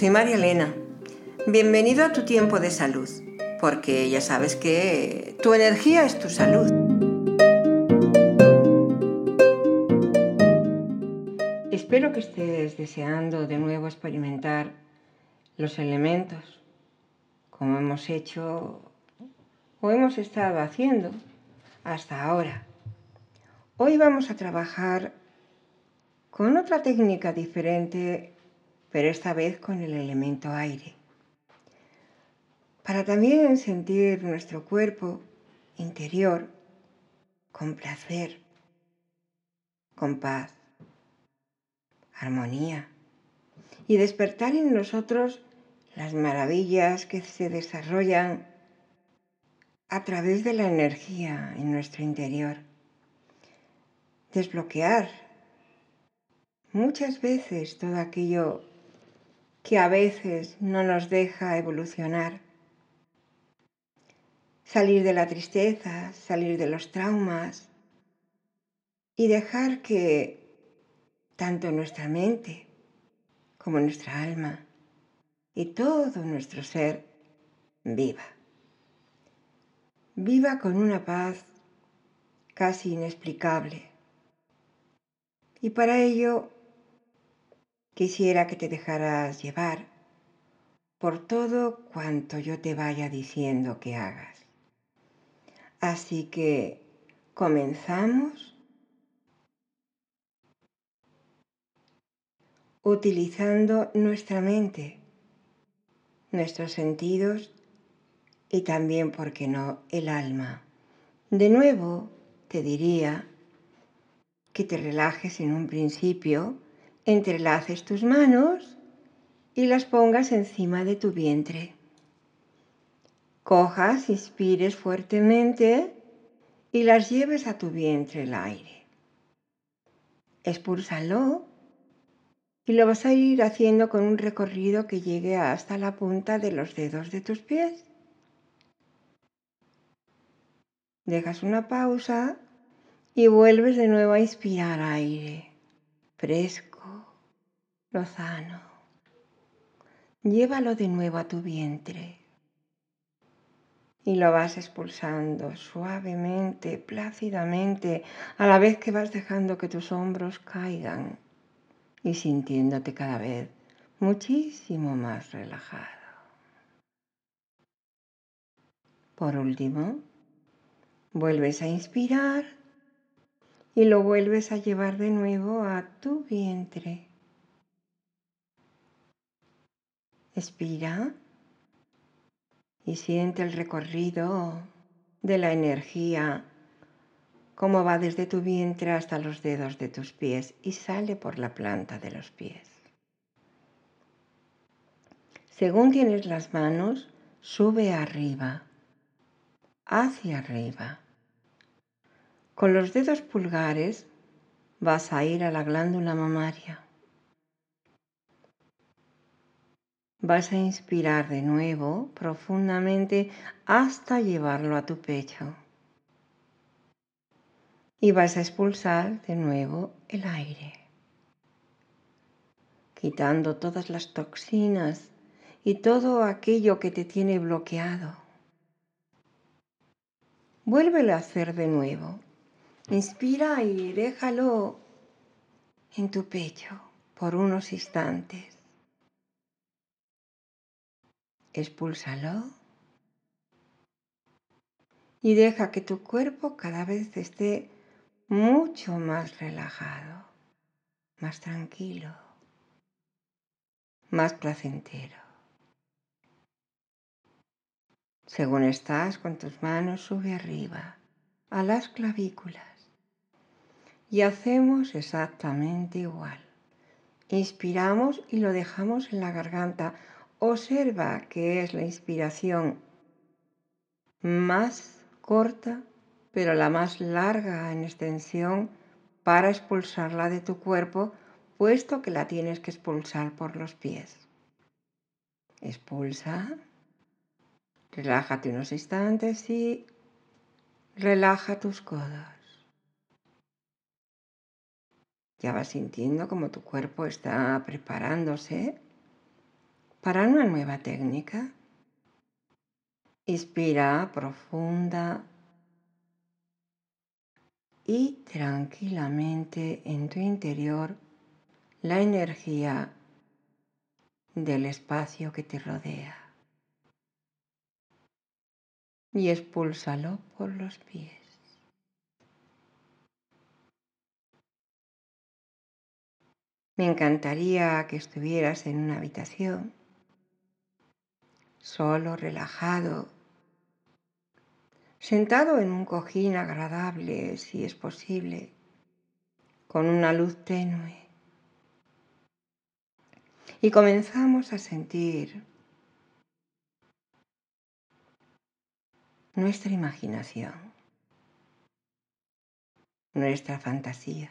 soy María Elena. Bienvenido a tu tiempo de salud, porque ya sabes que tu energía es tu salud. Espero que estés deseando de nuevo experimentar los elementos, como hemos hecho o hemos estado haciendo hasta ahora. Hoy vamos a trabajar con otra técnica diferente, pero esta vez con el elemento aire. Para también sentir nuestro cuerpo interior con placer, con paz, armonía y despertar en nosotros las maravillas que se desarrollan a través de la energía en nuestro interior. Desbloquear muchas veces todo aquello que a veces no nos deja evolucionar. Salir de la tristeza, salir de los traumas y dejar que tanto nuestra mente como nuestra alma y todo nuestro ser viva. Viva con una paz casi inexplicable. Y para ello quisiera que te dejaras llevar por todo cuanto yo te vaya diciendo que hagas. Así que comenzamos utilizando nuestra mente, nuestros sentidos y también, ¿por qué no?, el alma. De nuevo, te diría que te relajes en un principio, entrelaces tus manos y las pongas encima de tu vientre. Cojas, inspires fuertemente y las lleves a tu vientre el aire. Expúlsalo y lo vas a ir haciendo con un recorrido que llegue hasta la punta de los dedos de tus pies. Dejas una pausa y vuelves de nuevo a inspirar aire fresco, lozano. Llévalo de nuevo a tu vientre y lo vas expulsando suavemente, plácidamente, a la vez que vas dejando que tus hombros caigan y sintiéndote cada vez muchísimo más relajado. Por último, vuelves a inspirar y lo vuelves a llevar de nuevo a tu vientre. Expira y siente el recorrido de la energía cómo va desde tu vientre hasta los dedos de tus pies y sale por la planta de los pies. Según tienes las manos, sube arriba, hacia arriba. Con los dedos pulgares vas a ir a la glándula mamaria. Vas a inspirar de nuevo profundamente hasta llevarlo a tu pecho y vas a expulsar de nuevo el aire, quitando todas las toxinas y todo aquello que te tiene bloqueado. Vuélvelo a hacer de nuevo. Inspira y déjalo en tu pecho por unos instantes. Expúlsalo y deja que tu cuerpo cada vez esté mucho más relajado, más tranquilo, más placentero. Según estás con tus manos, sube arriba a las clavículas y hacemos exactamente igual. Inspiramos y lo dejamos en la garganta. Observa que es la inspiración más corta pero la más larga en extensión para expulsarla de tu cuerpo, puesto que la tienes que expulsar por los pies. Expulsa, relájate unos instantes y relaja tus codos. Ya vas sintiendo como tu cuerpo está preparándose Para una nueva técnica, inspira profunda y tranquilamente en tu interior la energía del espacio que te rodea y expúlsalo por los pies. Me encantaría que estuvieras en una habitación, solo, relajado, sentado en un cojín agradable, si es posible, con una luz tenue. Y comenzamos a sentir nuestra imaginación, nuestra fantasía,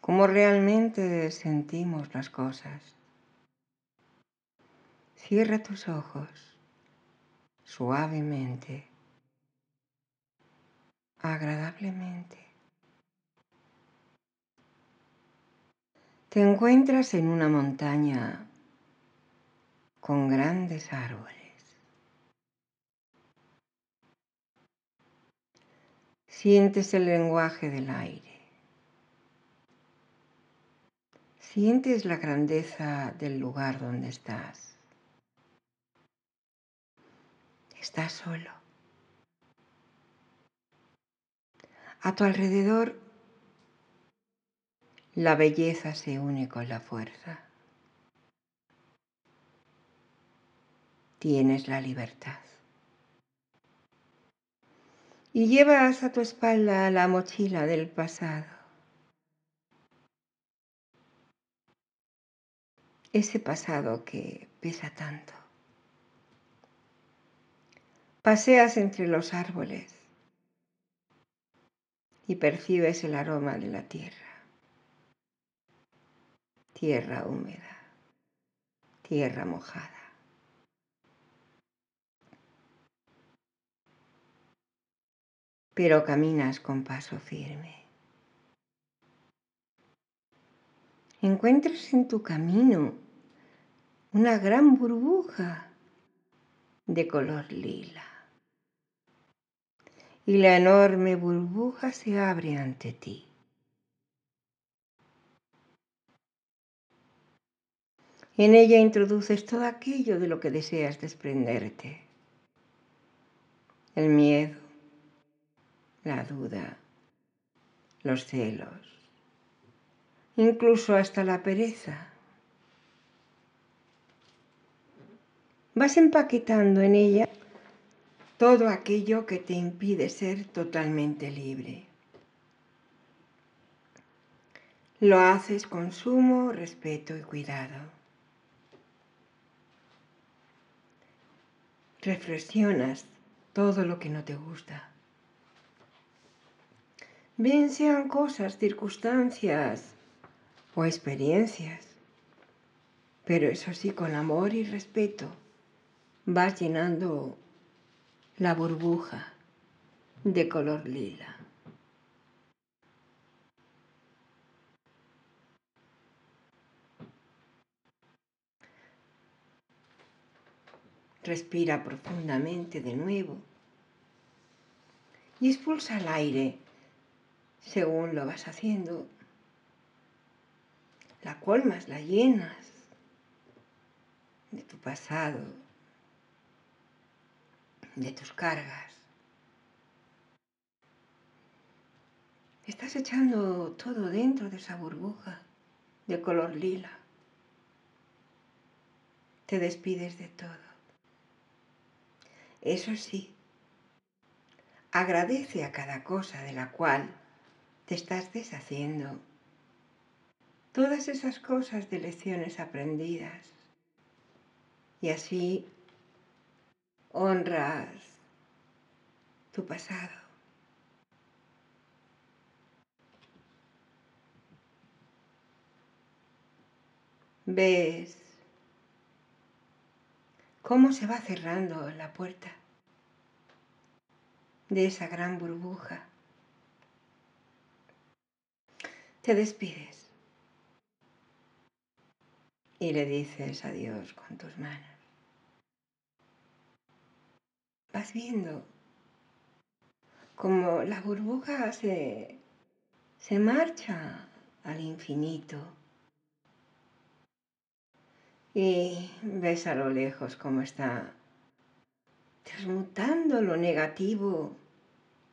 cómo realmente sentimos las cosas. Cierra tus ojos suavemente, agradablemente. Te encuentras en una montaña con grandes árboles. Sientes el lenguaje del aire. Sientes la grandeza del lugar donde estás. Estás solo. A tu alrededor la belleza se une con la fuerza. Tienes la libertad y llevas a tu espalda la mochila del pasado. Ese pasado que pesa tanto. Paseas entre los árboles y percibes el aroma de la tierra. Tierra húmeda, tierra mojada. pero caminas con paso firme. Encuentras en tu camino una gran burbuja de color lila. Y la enorme burbuja se abre ante ti. En ella introduces todo aquello de lo que deseas desprenderte. El miedo, la duda, los celos, incluso hasta la pereza. Vas empaquetando en ella todo aquello que te impide ser totalmente libre. Lo haces con sumo respeto y cuidado. Reflexionas todo lo que no te gusta. Bien sean cosas, circunstancias o experiencias, pero eso sí, con amor y respeto, vas llenando la burbuja de color lila. Respira profundamente de nuevo y expulsa el aire según lo vas haciendo. La colmas, la llenas de tu pasado, de tus cargas. Estás echando todo dentro de esa burbuja de color lila. Te despides de todo. Eso sí, agradece a cada cosa de la cual te estás deshaciendo. Todas esas cosas de lecciones aprendidas. Y así honras tu pasado. Ves cómo se va cerrando la puerta de esa gran burbuja te despides. y le dices adiós con tus manos. Vas viendo como la burbuja se, se marcha al infinito y ves a lo lejos cómo está transmutando lo negativo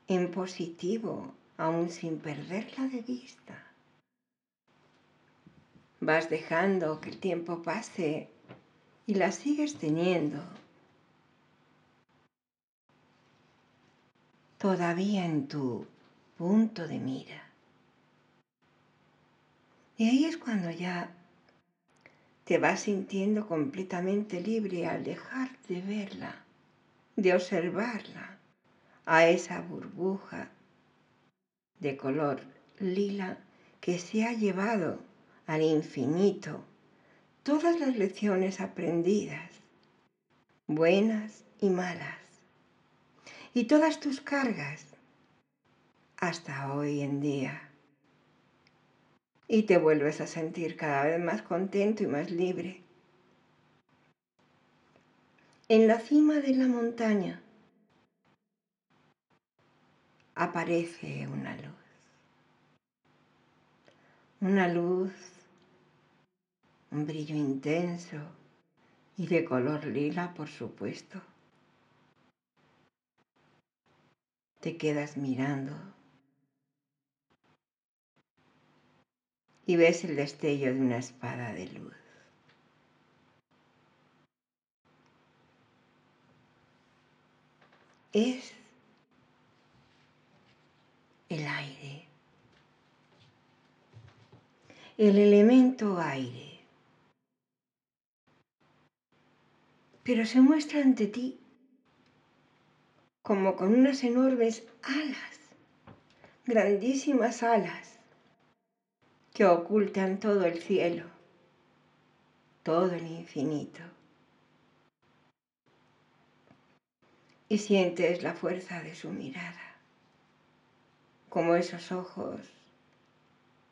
en positivo, aún sin perderla de vista. Vas dejando que el tiempo pase y la sigues teniendo. Todavía en tu punto de mira. Y ahí es cuando ya te vas sintiendo completamente libre al dejar de verla, de observarla, a esa burbuja de color lila que se ha llevado al infinito todas las lecciones aprendidas, buenas y malas, y todas tus cargas hasta hoy en día. Y te vuelves a sentir cada vez más contento y más libre. En la cima de la montaña aparece una luz. Una luz un brillo intenso y de color lila, por supuesto. Te quedas mirando y ves el destello de una espada de luz. Es el aire, el elemento aire. pero se muestra ante ti como con unas enormes alas, grandísimas alas, que ocultan todo el cielo, todo el infinito. Y sientes la fuerza de su mirada, como esos ojos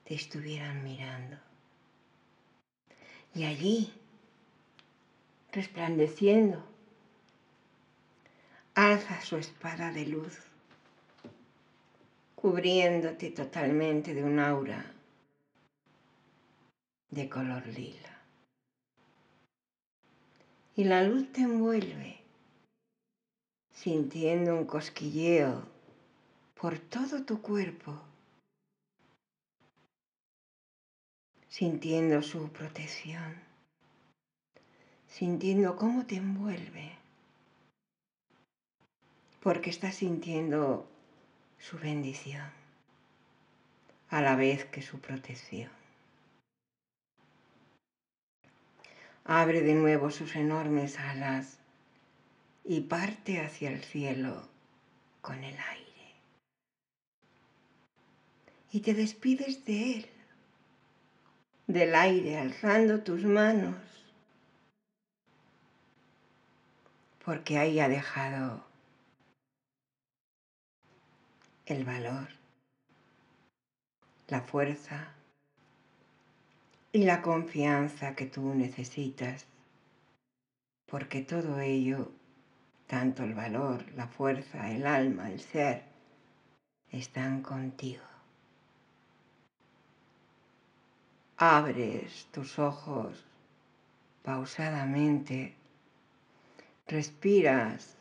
te estuvieran mirando. Y allí, resplandeciendo, alza su espada de luz, cubriéndote totalmente de un aura de color lila. Y la luz te envuelve, sintiendo un cosquilleo por todo tu cuerpo, sintiendo su protección sintiendo cómo te envuelve, porque estás sintiendo su bendición a la vez que su protección. Abre de nuevo sus enormes alas y parte hacia el cielo con el aire. Y te despides de él, del aire, alzando tus manos porque ahí ha dejado el valor, la fuerza y la confianza que tú necesitas, porque todo ello, tanto el valor, la fuerza, el alma, el ser, están contigo. Abres tus ojos pausadamente Respiras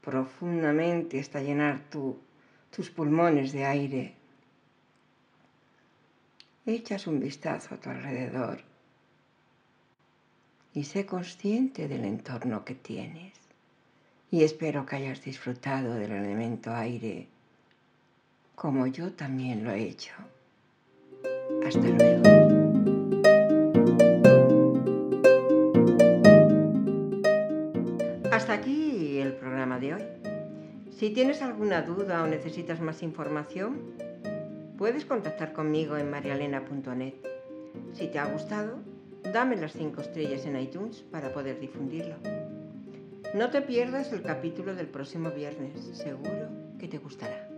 profundamente hasta llenar tus pulmones de aire. Echas un vistazo a tu alrededor y sé consciente del entorno que tienes. Y espero que hayas disfrutado del elemento aire como yo también lo he hecho. Hasta luego. de hoy. Si tienes alguna duda o necesitas más información, puedes contactar conmigo en marialena.net. Si te ha gustado, dame las 5 estrellas en iTunes para poder difundirlo. No te pierdas el capítulo del próximo viernes, seguro que te gustará.